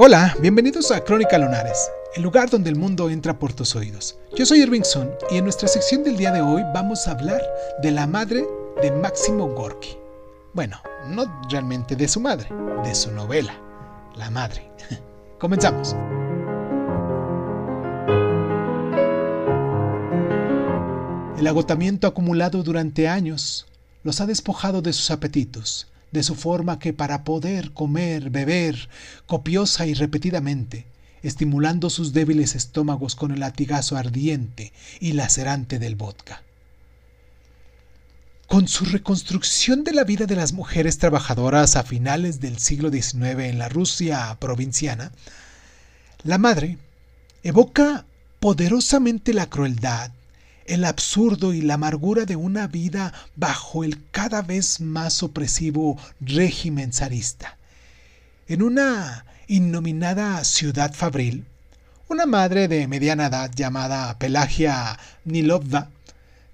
Hola, bienvenidos a Crónica Lunares, el lugar donde el mundo entra por tus oídos. Yo soy Irving Sun y en nuestra sección del día de hoy vamos a hablar de la madre de Máximo Gorky. Bueno, no realmente de su madre, de su novela, La Madre. Comenzamos. El agotamiento acumulado durante años los ha despojado de sus apetitos, de su forma que para poder comer, beber, copiosa y repetidamente, estimulando sus débiles estómagos con el latigazo ardiente y lacerante del vodka. Con su reconstrucción de la vida de las mujeres trabajadoras a finales del siglo XIX en la Rusia provinciana, la madre evoca poderosamente la crueldad, el absurdo y la amargura de una vida bajo el cada vez más opresivo régimen zarista. En una innominada ciudad fabril, una madre de mediana edad llamada Pelagia Nilovna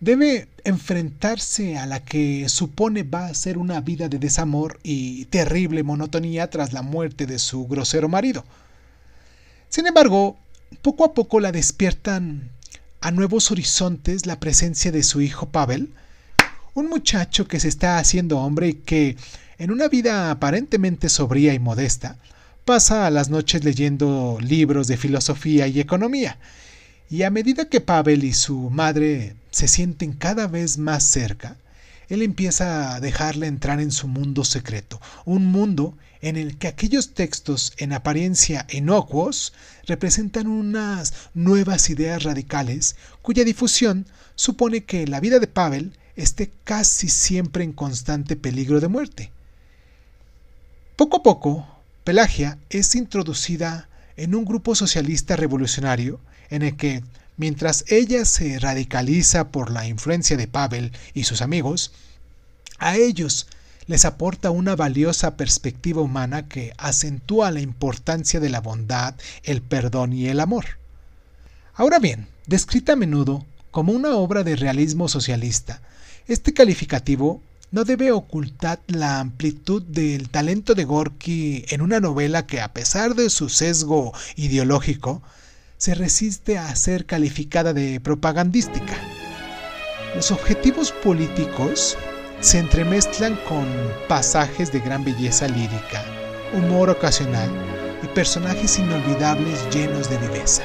debe enfrentarse a la que supone va a ser una vida de desamor y terrible monotonía tras la muerte de su grosero marido. Sin embargo, poco a poco la despiertan a nuevos horizontes la presencia de su hijo Pavel, un muchacho que se está haciendo hombre y que, en una vida aparentemente sobria y modesta, pasa las noches leyendo libros de filosofía y economía, y a medida que Pavel y su madre se sienten cada vez más cerca, él empieza a dejarle entrar en su mundo secreto, un mundo en el que aquellos textos en apariencia inocuos representan unas nuevas ideas radicales cuya difusión supone que la vida de Pavel esté casi siempre en constante peligro de muerte. Poco a poco, Pelagia es introducida en un grupo socialista revolucionario en el que, mientras ella se radicaliza por la influencia de Pavel y sus amigos, a ellos les aporta una valiosa perspectiva humana que acentúa la importancia de la bondad, el perdón y el amor. Ahora bien, descrita a menudo como una obra de realismo socialista, este calificativo no debe ocultar la amplitud del talento de Gorky en una novela que, a pesar de su sesgo ideológico, se resiste a ser calificada de propagandística. Los objetivos políticos se entremezclan con pasajes de gran belleza lírica, humor ocasional y personajes inolvidables llenos de viveza.